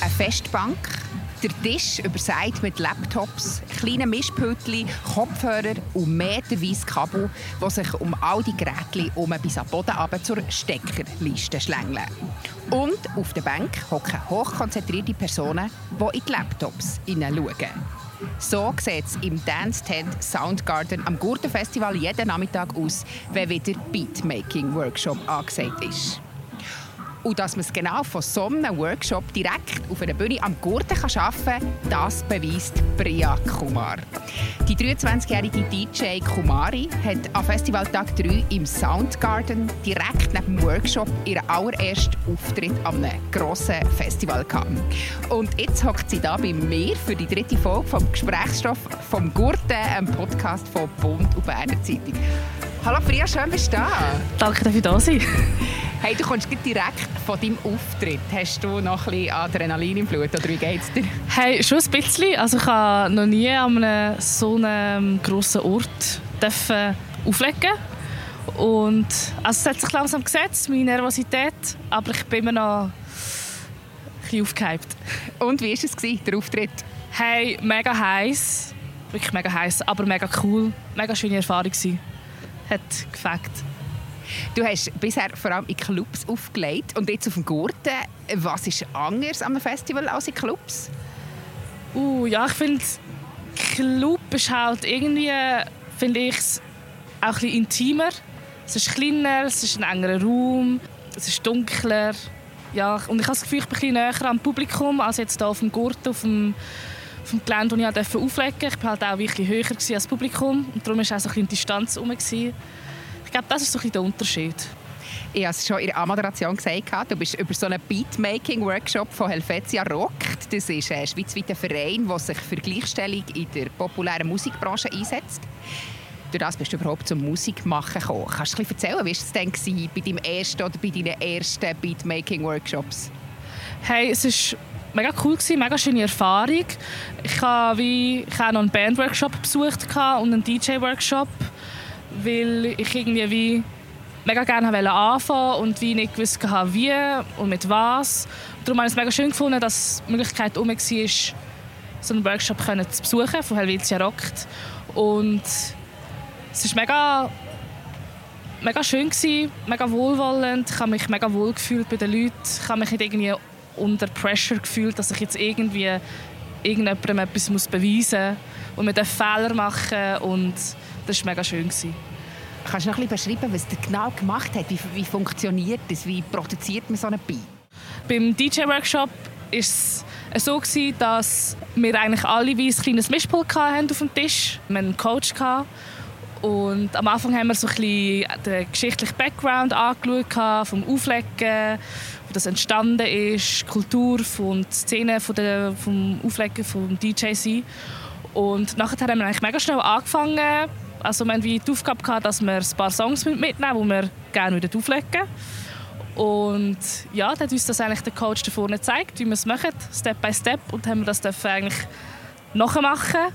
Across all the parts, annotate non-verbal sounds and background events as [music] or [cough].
Eine Festbank, der Tisch überseit mit Laptops, kleinen Mischpültchen, Kopfhörer und meterweise Kabel, die sich um all die Geräte um bis am Boden runter zur Steckerliste schlängeln. Und auf der Bank hocken hochkonzentrierte Personen, die in die Laptops hineinschauen. So sieht es im Dance Tent Soundgarden am Gurtenfestival jeden Nachmittag aus, wenn wieder Beatmaking-Workshop angesagt ist. Und dass man es genau von so einem Workshop direkt auf einer Bühne am Gurten arbeiten kann, das beweist Priya Kumar. Die 23-jährige DJ Kumari hat am Festivaltag 3 im Soundgarden direkt neben dem Workshop ihren allerersten Auftritt an einem grossen Festival gehabt. Und jetzt hockt sie da bei mir für die dritte Folge vom Gesprächsstoff vom Gurten, einem Podcast von Bund und Berner Zeitung. Hallo Priya, schön bist du da. Danke, dass ich da sein Hey, du kommst direkt von deinem Auftritt. Hast du noch ein bisschen Adrenalin im Blut oder wie geht's dir? Hey, schon ein bisschen. Also ich habe noch nie an einem so einem grossen Ort dürfen auflegen und also es hat sich langsam gesetzt, meine Nervosität, aber ich bin immer noch ein bisschen aufgehypt. Und wie war es, der Auftritt? Hey, mega heiß, wirklich mega heiß, aber mega cool, mega schöne Erfahrung gewesen. Hat gefällt. Du hast bisher vor allem in Clubs aufgelegt und jetzt auf dem Gurten. Was ist anders am Festival als in Clubs? Uh, ja, ich finde, Club ist halt irgendwie, finde ich, auch ein bisschen intimer. Es ist kleiner, es ist ein engerer Raum, es ist dunkler. Ja, und ich habe das Gefühl, ich bin ein bisschen näher am Publikum als jetzt hier auf dem Gurten, auf dem, auf dem Gelände, wo ich auflegen durfte. Ich war halt auch bisschen höher als das Publikum und darum war auch so ein bisschen Distanz herum. Ich glaube, das ist so ein der Unterschied. Ich habe es schon in der Moderation gesagt, du bist über so einen Beatmaking-Workshop von Helvetia rockt. Das ist ein schweizweiter Verein, der sich für Gleichstellung in der populären Musikbranche einsetzt. Durch das bist du überhaupt zum Musikmachen gekommen. Kannst du ein bisschen erzählen, wie war es denn bei deinem ersten oder bei deinen ersten Beatmaking-Workshops? Hey, es war mega cool, gewesen, mega schöne Erfahrung. Ich habe, wie, ich habe noch einen Band-Workshop besucht und einen DJ-Workshop weil ich irgendwie wie mega gerne anfangen und wie nicht gewusst habe, wie und mit was. Darum habe ich es mega schön gefunden, dass die Möglichkeit herum war, so einen Workshop zu besuchen von Helvetia Rockt. Und es war mega, mega schön, gewesen, mega wohlwollend. Ich habe mich mega wohl gefühlt bei den Leuten. Ich habe mich nicht irgendwie unter Pressure gefühlt, dass ich jetzt irgendwie irgendjemandem etwas beweisen muss und mit Fehler machen und das war mega schön. Kannst du noch ein bisschen beschreiben, was du genau gemacht hast? Wie, wie funktioniert das? Wie produziert man so einen Beat? Beim DJ-Workshop war es so, dass wir eigentlich alle wie ein kleines Mischpult hatten auf dem Tisch. Wir hatten einen Coach. Und am Anfang haben wir so ein bisschen den geschichtlichen Background angeschaut, vom Auflegen, wie das entstanden ist, Kultur und die Szene von der, vom Auflegen vom DJ sein. Und nachher haben wir eigentlich mega schnell angefangen, also wir hatten die Aufgabe, gehabt, dass wir ein paar Songs mitnehmen, die wir gerne wieder auflegen Und ja, dann hat uns das eigentlich der Coach da vorne gezeigt, wie wir es machen, Step by Step. Und haben wir das eigentlich nachmachen.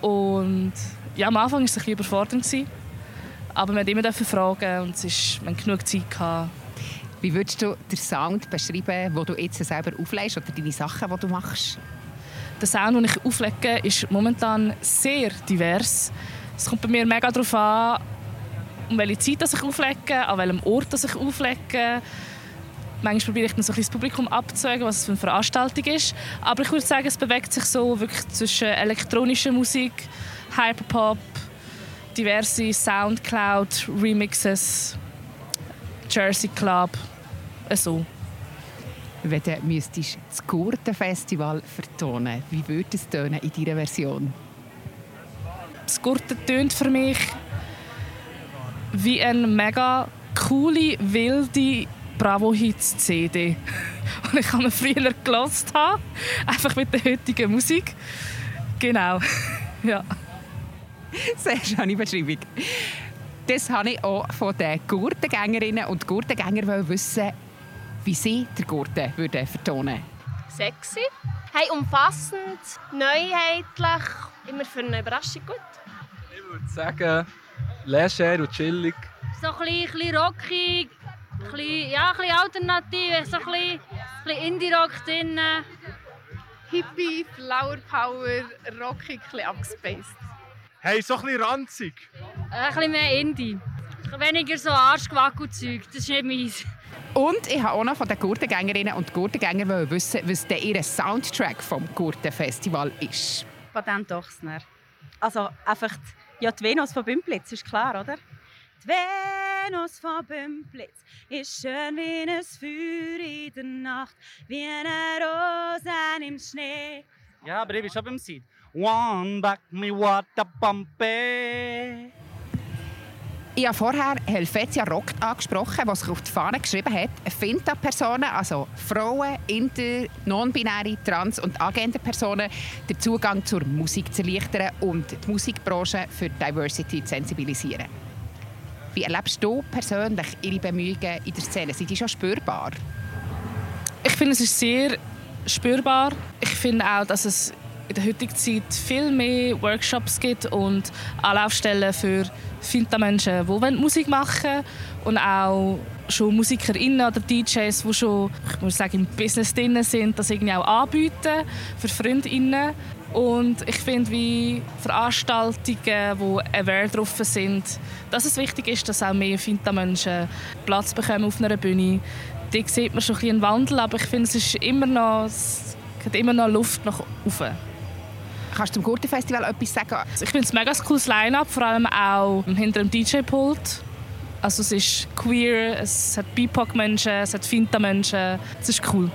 Und ja, am Anfang war es ein bisschen überfordernd. Aber wir durften immer fragen und es ist, wir hatten genug Zeit. Gehabt. Wie würdest du den Sound beschreiben, den du jetzt selber auflegst oder deine Sachen, die du machst? Der Sound, den ich auflege, ist momentan sehr divers. Es kommt bei mir mega darauf an, um welche Zeit ich auflege, an welchem Ort ich auflege. Manchmal probiere ich dann so ein das Publikum abzuwägen, was es für eine Veranstaltung ist. Aber ich würde sagen, es bewegt sich so wirklich zwischen elektronischer Musik, Hyperpop, diverse Soundcloud, Remixes, Jersey Club, so. Wenn du das Gurtenfestival vertonen, wie würde es in deiner Version? Das Gurten tönt für mich wie eine mega coole, wilde Bravo-Hits-CD. [laughs] Und ich habe mir früher gelost habe, einfach mit der heutigen Musik. Genau, [laughs] ja. Sehr schöne Beschreibung. Das habe ich auch von den Gurtengängerinnen und Gurtengängern wissen, wie sie den Gurten vertonen würden. Sexy, Hey, umfassend, neuheitlich, immer für eine Überraschung gut. Ich würde sagen, leger und chillig. So ein bisschen, ein bisschen rockig, ein bisschen, ja, ein bisschen alternativ, so ein bisschen, bisschen Indie-Rock drin. Hippie, Flower Power, rockig, ein bisschen abgespaced. Hey, so ein bisschen ranzig. Ein bisschen mehr Indie. Weniger so Arschgewackelzeug, das ist nicht meins. Und ich habe auch noch von den Gurtengängerinnen und Gurtengängern wissen, was der ihr Soundtrack vom Gurtenfestival ist. Patent Ochsner. Also einfach die, ja, die Venus von Bümplitz, ist klar, oder? Die Venus von Bümplitz ist schön wie ein Feuer in der Nacht, wie eine Rose im Schnee. Ja, aber ich bin schon beim Seed. One back me what a bumpy. Ich habe vorher Helvetia Rockt angesprochen, was sich auf die Fahne geschrieben hat. Finta-Personen, also Frauen, Inter, Non-Binäre, Trans- und Agender-Personen, den Zugang zur Musik zu erleichtern und die Musikbranche für Diversity zu sensibilisieren. Wie erlebst du persönlich Ihre Bemühungen in der Szene? Sind die schon spürbar? Ich finde, es ist sehr spürbar. Ich finde auch, dass es in der heutigen Zeit viel mehr Workshops gibt und Anlaufstellen für Finta-Menschen, die Musik machen wollen und auch schon MusikerInnen oder DJs, die schon ich muss sagen, im Business drin sind, das irgendwie auch anbieten für FreundInnen. Und ich finde, wie Veranstaltungen, die aware drauf sind, dass es wichtig ist, dass auch mehr Finta-Menschen Platz bekommen auf einer Bühne. Da sieht man schon ein einen Wandel, aber ich finde, es ist immer noch, es hat immer noch Luft nach oben. Kannst du zum Gurtenfestival etwas sagen? Ich finde es ein mega cooles Line-Up, vor allem auch hinter dem DJ-Pult. Also es ist queer, es hat BIPOC-Menschen, es hat Finta-Menschen. Es ist cool.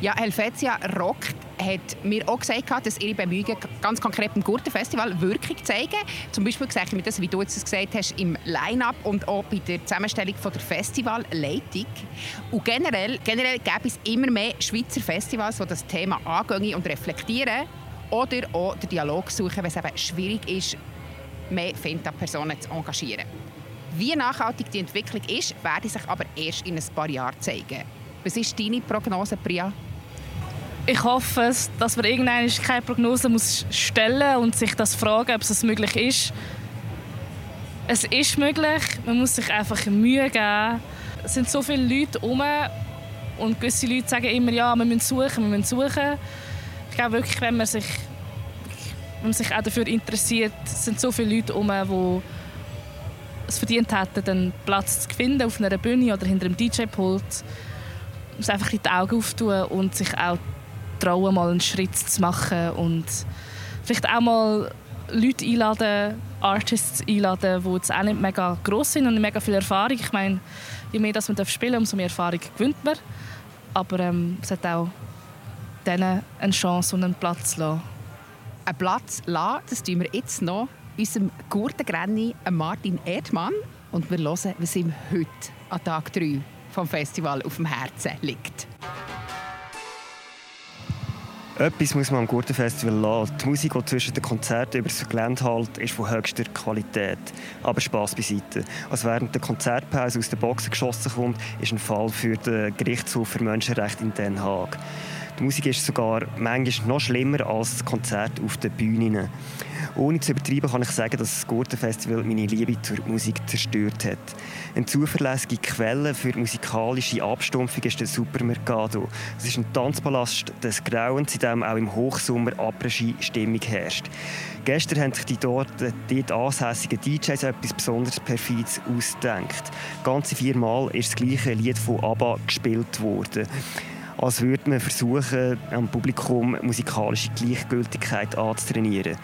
Ja, Helvetia Rock hat mir auch gesagt, dass ihre Bemühungen ganz konkret im Gurtenfestival Wirkung zeigen. Zum Beispiel sehe ich das, wie du es gesagt hast, im Line-Up und auch bei der Zusammenstellung von der Festivalleitung. Und generell, generell gäbe es immer mehr Schweizer Festivals, die das Thema angehen und reflektieren oder auch den Dialog suchen, wenn es eben schwierig ist, mehr Finta-Personen zu engagieren. Wie nachhaltig die Entwicklung ist, werde sich aber erst in ein paar Jahren zeigen. Was ist deine Prognose, Priya? Ich hoffe, dass man irgendwann keine Prognose muss stellen und sich das fragen, ob es möglich ist. Es ist möglich, man muss sich einfach Mühe geben. Es sind so viele Leute herum und gewisse Leute sagen immer, ja, wir müssen suchen, wir müssen suchen. Ich glaube wirklich, wenn man sich, wenn man sich auch dafür interessiert, sind so viele Leute herum, die es verdient hätten, einen Platz zu finden auf einer Bühne oder hinter einem DJ-Pult. Man muss einfach die Augen auftun und sich auch trauen, mal einen Schritt zu machen und vielleicht auch mal Leute einladen, Artists einladen, die jetzt auch nicht mega gross sind und mega viel Erfahrung. Ich meine, je mehr das man spielen darf, umso mehr Erfahrung gewinnt man. Aber ähm, es hat auch denen eine Chance und einen Platz lassen. Einen Platz lassen, das tun wir jetzt noch unserem Gurtengrenni Martin Erdmann. Und wir hören, was ihm heute an Tag 3 vom Festival auf dem Herzen liegt. Etwas muss man am Gurtenfestival lassen. Die Musik, die zwischen den Konzerten über das Gelände hält, ist von höchster Qualität. Aber Spass beiseite. Was während der Konzertpause aus der Boxen geschossen kommt, ist ein Fall für den Gerichtshof für Menschenrechte in Den Haag. Die Musik ist sogar manchmal noch schlimmer als das Konzert auf den Bühnen. Ohne zu übertreiben kann ich sagen, dass das Gurtenfestival meine Liebe zur Musik zerstört hat. Eine zuverlässige Quelle für musikalische Abstumpfung ist der Supermercado. Es ist ein Tanzpalast des Grauens, in dem auch im Hochsommer Après-Ski-Stimmung herrscht. Gestern haben sich die dort, dort ansässigen DJs etwas besonders perfides ausgedacht. Ganze viermal ist das gleiche Lied von ABBA gespielt worden als würde man versuchen, am Publikum musikalische Gleichgültigkeit anzutrainieren.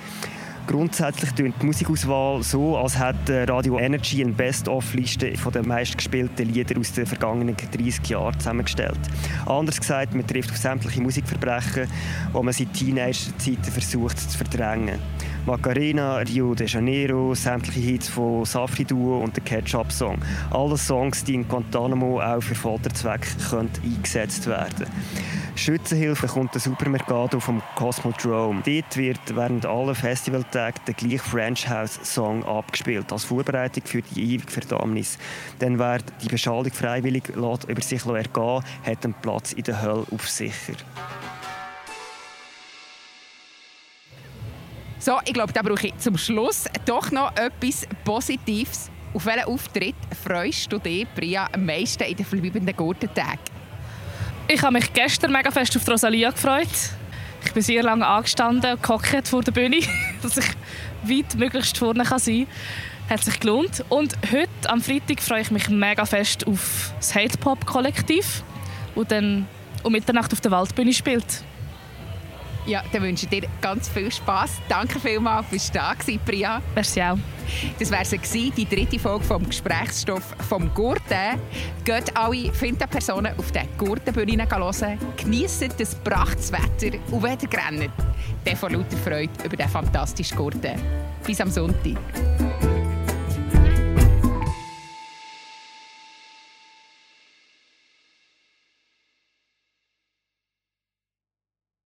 Grundsätzlich tönt die Musikauswahl so, als hätte Radio Energy eine Best-of-Liste der meistgespielten Lieder aus den vergangenen 30 Jahren zusammengestellt. Anders gesagt, man trifft auf sämtliche Musikverbrechen, die man seit Teenager-Zeiten versucht zu verdrängen. Macarena, Rio de Janeiro, sämtliche Hits von Safri Duo und der Ketchup Song. Alle Songs, die in Guantanamo auch für Folterzwecke eingesetzt werden. Schützenhilfe kommt der Supermercado vom Cosmodrome. Dort wird während aller Festivaltage der gleiche French House Song abgespielt, als Vorbereitung für die ewige Verdammnis. Denn wer die Beschallung freiwillig über sich ergehen hat einen Platz in der Hölle auf sicher. So, ich glaube, da brauche ich zum Schluss doch noch etwas Positives. Auf welchen Auftritt freust du dich, Bria, am meisten in den verbleibenden Gurtentagen? Ich habe mich gestern mega fest auf Rosalia gefreut. Ich bin sehr lange angestanden und vor der Bühne, [laughs] dass ich weit möglichst vorne kann sein kann. Hat sich gelohnt. Und heute, am Freitag, freue ich mich mega fest auf das Hate Pop Kollektiv, das dann um Mitternacht auf der Waldbühne spielt. Ja, dann wünsche ich dir ganz viel Spass. Danke vielmals, du da warst, Priya. Merci auch. Das wäre sie, die dritte Folge vom Gesprächsstoff vom Gurten. Geht alle finden Personen auf den Gurtenbühne hören, geniessen das prachtes Wetter und wenn ihr rennt, dann vor lauter Freude über den fantastischen Gurten. Bis am Sonntag.